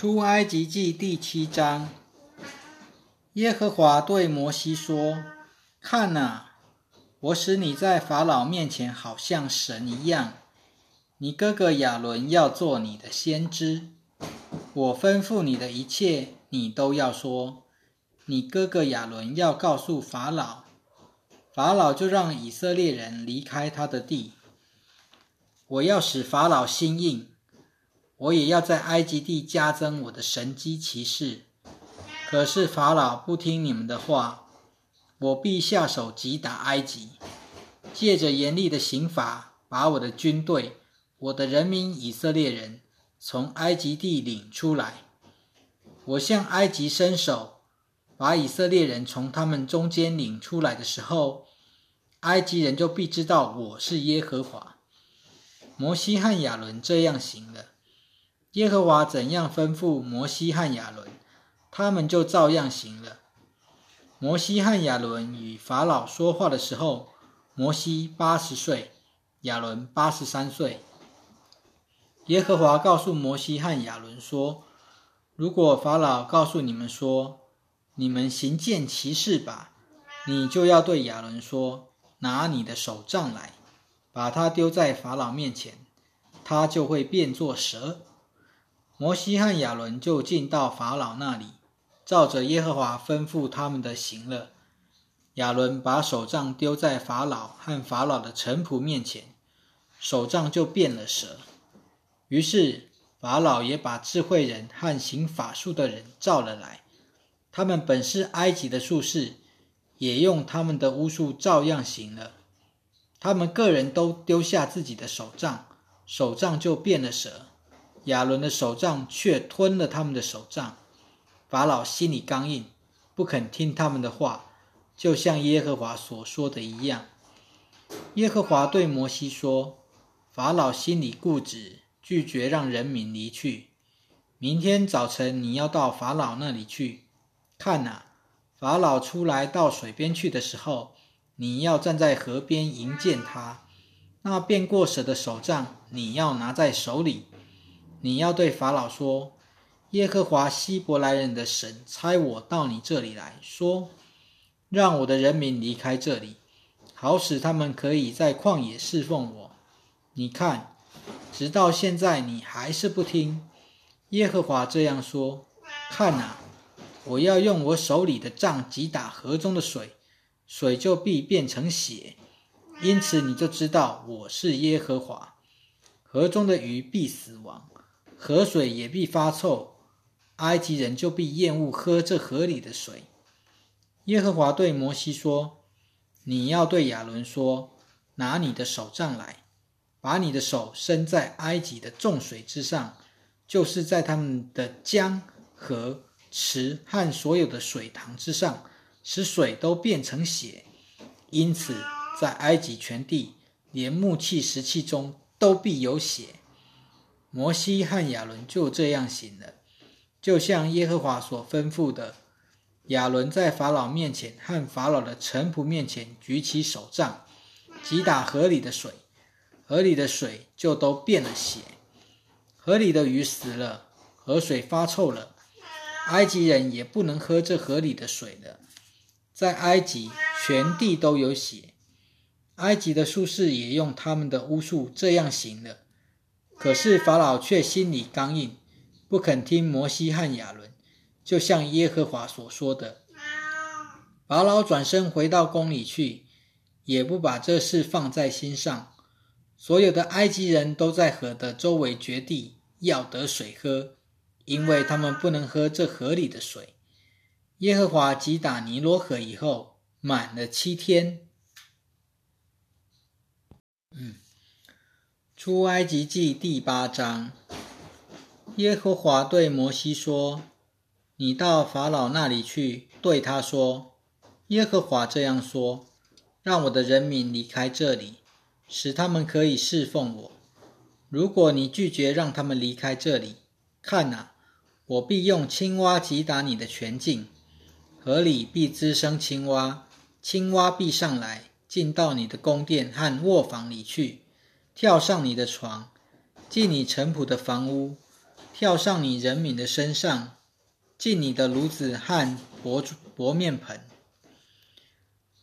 出埃及记第七章，耶和华对摩西说：“看哪，我使你在法老面前好像神一样。你哥哥亚伦要做你的先知。我吩咐你的一切，你都要说。你哥哥亚伦要告诉法老，法老就让以色列人离开他的地。我要使法老心硬。”我也要在埃及地加增我的神机骑士，可是法老不听你们的话，我必下手击打埃及，借着严厉的刑罚，把我的军队、我的人民以色列人从埃及地领出来。我向埃及伸手，把以色列人从他们中间领出来的时候，埃及人就必知道我是耶和华。摩西和亚伦这样行了。耶和华怎样吩咐摩西和亚伦，他们就照样行了。摩西和亚伦与法老说话的时候，摩西八十岁，亚伦八十三岁。耶和华告诉摩西和亚伦说：“如果法老告诉你们说，你们行见骑士吧，你就要对亚伦说：拿你的手杖来，把它丢在法老面前，他就会变作蛇。”摩西和亚伦就进到法老那里，照着耶和华吩咐他们的行了。亚伦把手杖丢在法老和法老的臣仆面前，手杖就变了蛇。于是法老也把智慧人和行法术的人召了来，他们本是埃及的术士，也用他们的巫术照样行了。他们个人都丢下自己的手杖，手杖就变了蛇。亚伦的手杖却吞了他们的手杖，法老心里刚硬，不肯听他们的话，就像耶和华所说的一样。耶和华对摩西说：“法老心里固执，拒绝让人民离去。明天早晨你要到法老那里去，看哪，法老出来到水边去的时候，你要站在河边迎见他。那变过蛇的手杖，你要拿在手里。”你要对法老说：“耶和华希伯来人的神差我到你这里来说，让我的人民离开这里，好使他们可以在旷野侍奉我。你看，直到现在你还是不听。耶和华这样说：看哪，我要用我手里的杖击打河中的水，水就必变成血。因此你就知道我是耶和华。河中的鱼必死亡。”河水也必发臭，埃及人就必厌恶喝这河里的水。耶和华对摩西说：“你要对亚伦说，拿你的手杖来，把你的手伸在埃及的众水之上，就是在他们的江、河、池和所有的水塘之上，使水都变成血。因此，在埃及全地，连木器、石器中都必有血。”摩西和亚伦就这样行了，就像耶和华所吩咐的。亚伦在法老面前和法老的臣仆面前举起手杖，击打河里的水，河里的水就都变了血。河里的鱼死了，河水发臭了，埃及人也不能喝这河里的水了。在埃及，全地都有血。埃及的术士也用他们的巫术这样行了。可是法老却心里刚硬，不肯听摩西和亚伦，就像耶和华所说的。法老转身回到宫里去，也不把这事放在心上。所有的埃及人都在河的周围掘地，要得水喝，因为他们不能喝这河里的水。耶和华击打尼罗河以后，满了七天。嗯。出埃及记第八章，耶和华对摩西说：“你到法老那里去，对他说：耶和华这样说：让我的人民离开这里，使他们可以侍奉我。如果你拒绝让他们离开这里，看哪，我必用青蛙击打你的全境，河里必滋生青蛙，青蛙必上来，进到你的宫殿和卧房里去。”跳上你的床，进你臣仆的房屋，跳上你人民的身上，进你的炉子和薄薄面盆。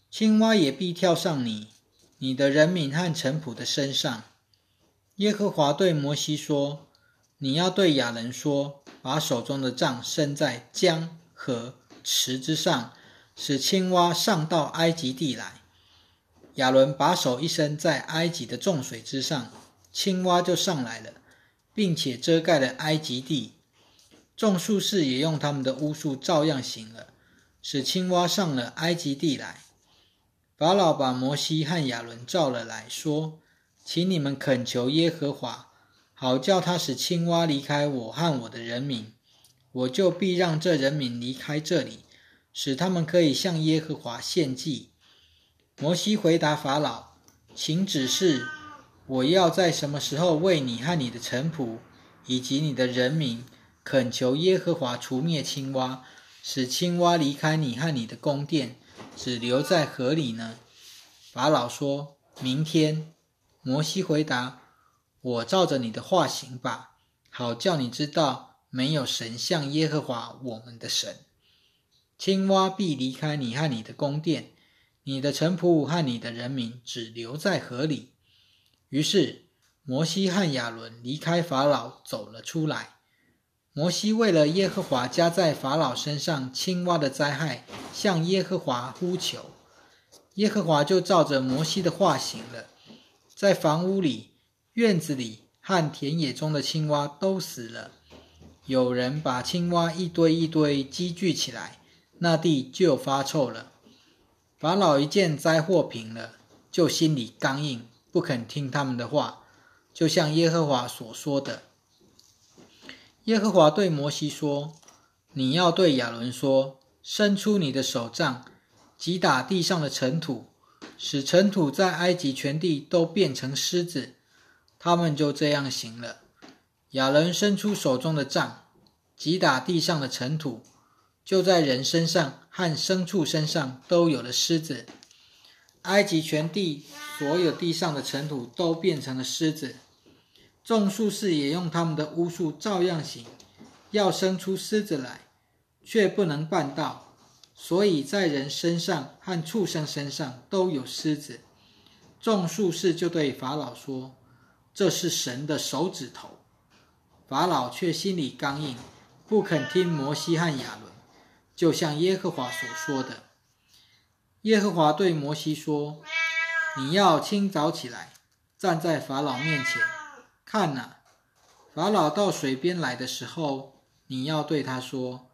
青蛙也必跳上你、你的人民和臣仆的身上。耶和华对摩西说：“你要对亚伦说，把手中的杖伸在江河池之上，使青蛙上到埃及地来。”亚伦把手一伸在埃及的众水之上，青蛙就上来了，并且遮盖了埃及地。众术士也用他们的巫术照样行了，使青蛙上了埃及地来。法老把摩西和亚伦召了来说：“请你们恳求耶和华，好叫他使青蛙离开我和我的人民，我就必让这人民离开这里，使他们可以向耶和华献祭。”摩西回答法老：“请指示，我要在什么时候为你和你的臣仆以及你的人民恳求耶和华除灭青蛙，使青蛙离开你和你的宫殿？”只留在河里呢？法老说：“明天。”摩西回答：“我照着你的话行吧，好叫你知道没有神像耶和华我们的神。青蛙必离开你和你的宫殿，你的臣仆和你的人民只留在河里。”于是摩西和亚伦离开法老，走了出来。摩西为了耶和华加在法老身上青蛙的灾害，向耶和华呼求，耶和华就照着摩西的话行了，在房屋里、院子里和田野中的青蛙都死了。有人把青蛙一堆一堆积聚起来，那地就发臭了。法老一见灾祸平了，就心里刚硬，不肯听他们的话，就像耶和华所说的。耶和华对摩西说：“你要对亚伦说，伸出你的手杖，击打地上的尘土，使尘土在埃及全地都变成狮子。”他们就这样行了。亚伦伸出手中的杖，击打地上的尘土，就在人身上和牲畜身上都有了狮子。埃及全地所有地上的尘土都变成了狮子。众术士也用他们的巫术照样行，要生出狮子来，却不能办到，所以在人身上和畜生身上都有狮子。众术士就对法老说：“这是神的手指头。”法老却心里刚硬，不肯听摩西和亚伦，就像耶和华所说的。耶和华对摩西说：“你要清早起来，站在法老面前。”看呐，法老到水边来的时候，你要对他说：“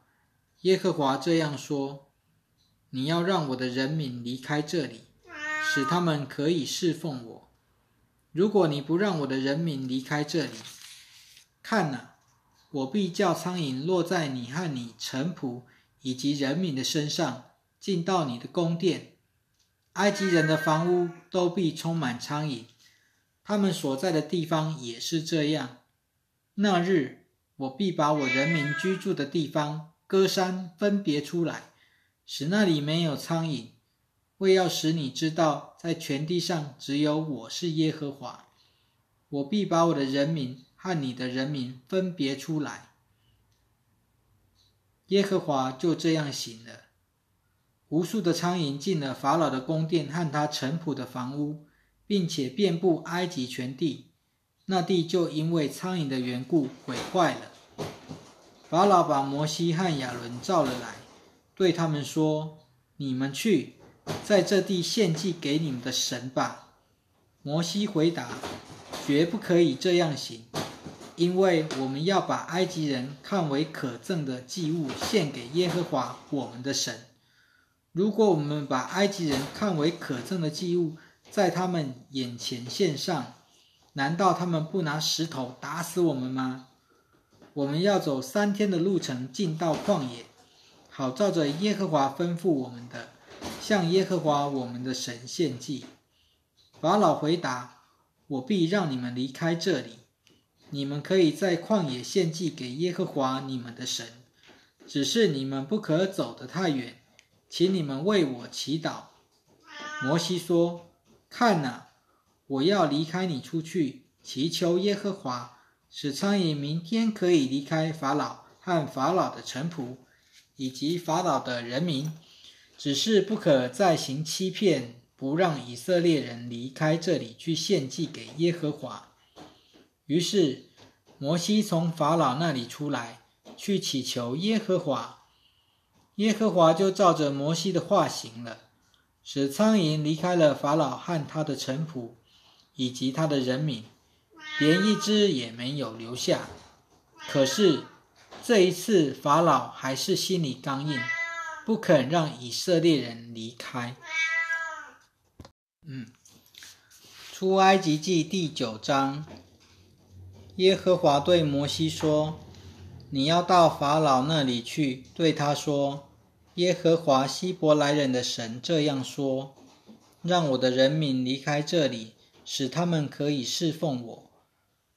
耶和华这样说：你要让我的人民离开这里，使他们可以侍奉我。如果你不让我的人民离开这里，看呐，我必叫苍蝇落在你和你臣仆以及人民的身上，进到你的宫殿，埃及人的房屋都必充满苍蝇。”他们所在的地方也是这样。那日，我必把我人民居住的地方割山分别出来，使那里没有苍蝇，为要使你知道，在全地上只有我是耶和华。我必把我的人民和你的人民分别出来。耶和华就这样行了。无数的苍蝇进了法老的宫殿和他臣仆的房屋。并且遍布埃及全地，那地就因为苍蝇的缘故毁坏了。法老把摩西和亚伦召了来，对他们说：“你们去，在这地献祭给你们的神吧。”摩西回答：“绝不可以这样行，因为我们要把埃及人看为可憎的祭物献给耶和华我们的神。如果我们把埃及人看为可憎的祭物，在他们眼前献上，难道他们不拿石头打死我们吗？我们要走三天的路程进到旷野，好照着耶和华吩咐我们的，向耶和华我们的神献祭。法老回答：“我必让你们离开这里，你们可以在旷野献祭给耶和华你们的神，只是你们不可走得太远，请你们为我祈祷。”摩西说。看呐，我要离开你出去，祈求耶和华，使苍蝇明天可以离开法老和法老的臣仆以及法老的人民，只是不可再行欺骗，不让以色列人离开这里去献祭给耶和华。于是摩西从法老那里出来，去祈求耶和华。耶和华就照着摩西的话行了，使苍蝇离开了法老和他的臣仆，以及他的人民，连一只也没有留下。可是这一次，法老还是心里刚硬，不肯让以色列人离开。嗯，出埃及记第九章，耶和华对摩西说。你要到法老那里去，对他说：“耶和华希伯来人的神这样说：让我的人民离开这里，使他们可以侍奉我。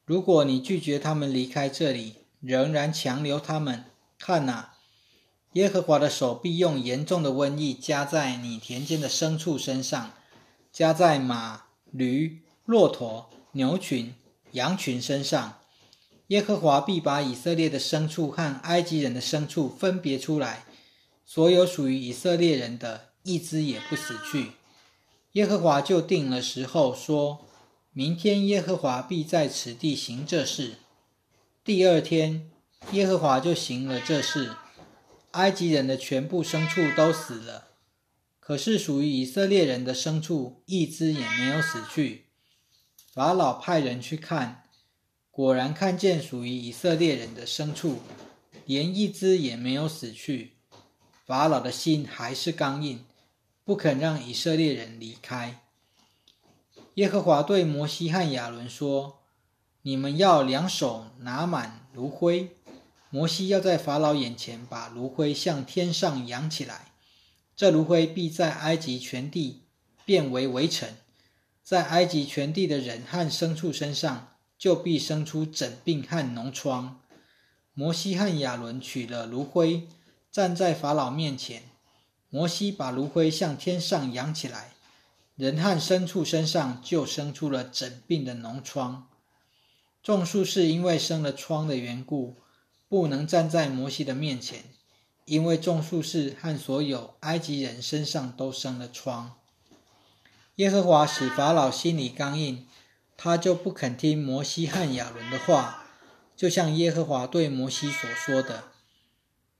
如果你拒绝他们离开这里，仍然强留他们，看哪，耶和华的手必用严重的瘟疫加在你田间的牲畜身上，加在马、驴、骆驼、牛群、羊群身上。”耶和华必把以色列的牲畜和埃及人的牲畜分别出来，所有属于以色列人的一只也不死去。耶和华就定了时候，说明天耶和华必在此地行这事。第二天，耶和华就行了这事，埃及人的全部牲畜都死了，可是属于以色列人的牲畜一只也没有死去。法老派人去看。果然看见属于以色列人的牲畜，连一只也没有死去。法老的心还是刚硬，不肯让以色列人离开。耶和华对摩西和亚伦说：“你们要两手拿满炉灰。摩西要在法老眼前把炉灰向天上扬起来，这炉灰必在埃及全地变为围城，在埃及全地的人和牲畜身上。”就必生出疹病和脓疮。摩西和亚伦取了炉灰，站在法老面前。摩西把炉灰向天上扬起来，人和牲畜身上就生出了疹病的脓疮。众术士因为生了疮的缘故，不能站在摩西的面前，因为众术士和所有埃及人身上都生了疮。耶和华使法老心里刚硬。他就不肯听摩西和亚伦的话，就像耶和华对摩西所说的。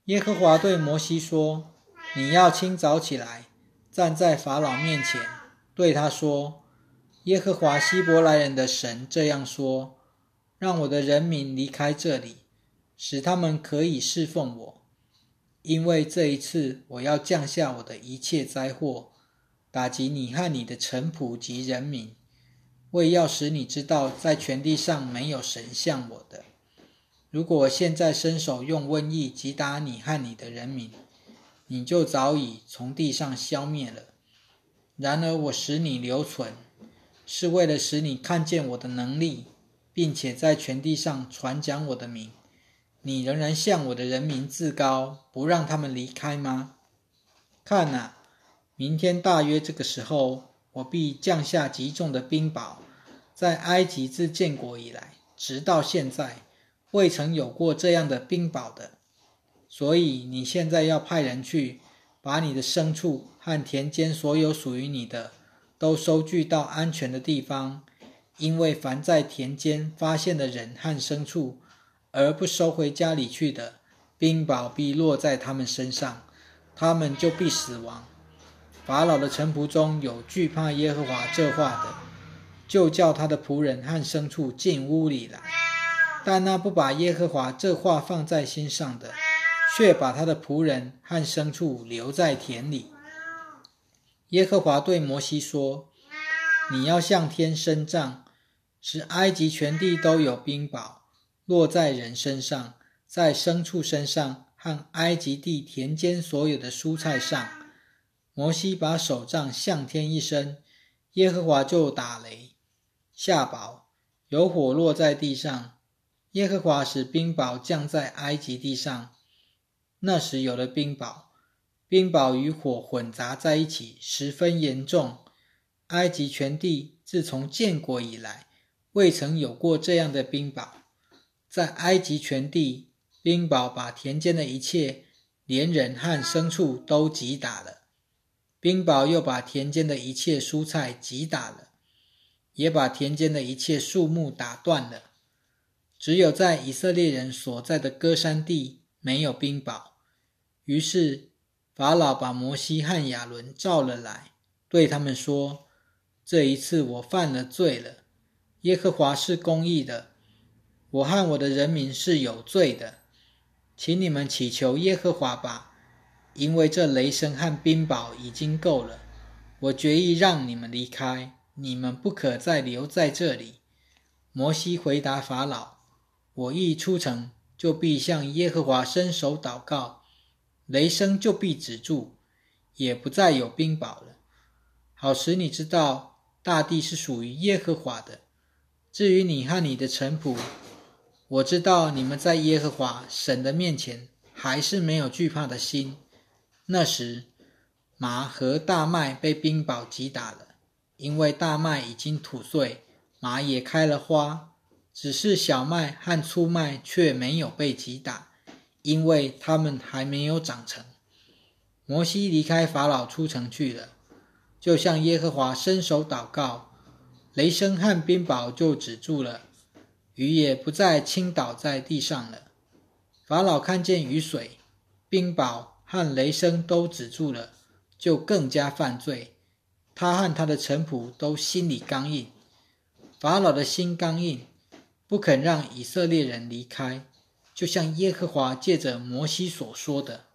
耶和华对摩西说：“你要清早起来，站在法老面前，对他说：耶和华希伯来人的神这样说：让我的人民离开这里，使他们可以侍奉我。因为这一次我要降下我的一切灾祸，打击你和你的臣仆及人民。”为要使你知道，在全地上没有神像我的。如果我现在伸手用瘟疫击打你和你的人民，你就早已从地上消灭了。然而我使你留存，是为了使你看见我的能力，并且在全地上传讲我的名。你仍然向我的人民自高，不让他们离开吗？看哪，明天大约这个时候。我必降下极重的冰雹，在埃及自建国以来，直到现在，未曾有过这样的冰雹的。所以你现在要派人去，把你的牲畜和田间所有属于你的，都收据到安全的地方，因为凡在田间发现的人和牲畜，而不收回家里去的，冰雹必落在他们身上，他们就必死亡。法老的臣仆中有惧怕耶和华这话的，就叫他的仆人和牲畜进屋里来；但那不把耶和华这话放在心上的，却把他的仆人和牲畜留在田里。耶和华对摩西说：“你要向天伸杖，使埃及全地都有冰雹落在人身上，在牲畜身上和埃及地田间所有的蔬菜上。”摩西把手杖向天一伸，耶和华就打雷下雹，有火落在地上。耶和华使冰雹降在埃及地上，那时有了冰雹，冰雹与火混杂在一起，十分严重。埃及全地自从建国以来，未曾有过这样的冰雹。在埃及全地，冰雹把田间的一切，连人和牲畜都击打了。冰雹又把田间的一切蔬菜击打了，也把田间的一切树木打断了。只有在以色列人所在的歌山地没有冰雹。于是法老把摩西和亚伦召了来，对他们说：“这一次我犯了罪了。耶和华是公义的，我和我的人民是有罪的，请你们祈求耶和华吧。”因为这雷声和冰雹已经够了，我决意让你们离开，你们不可再留在这里。摩西回答法老：“我一出城，就必向耶和华伸手祷告，雷声就必止住，也不再有冰雹了，好使你知道大地是属于耶和华的。至于你和你的臣仆，我知道你们在耶和华神的面前还是没有惧怕的心。”那时，麻和大麦被冰雹击打了，因为大麦已经吐穗，麻也开了花，只是小麦和粗麦却没有被击打，因为它们还没有长成。摩西离开法老出城去了，就向耶和华伸手祷告，雷声和冰雹就止住了，雨也不再倾倒在地上了。法老看见雨水、冰雹。和雷声都止住了，就更加犯罪。他和他的臣仆都心里刚硬，法老的心刚硬，不肯让以色列人离开，就像耶和华借着摩西所说的。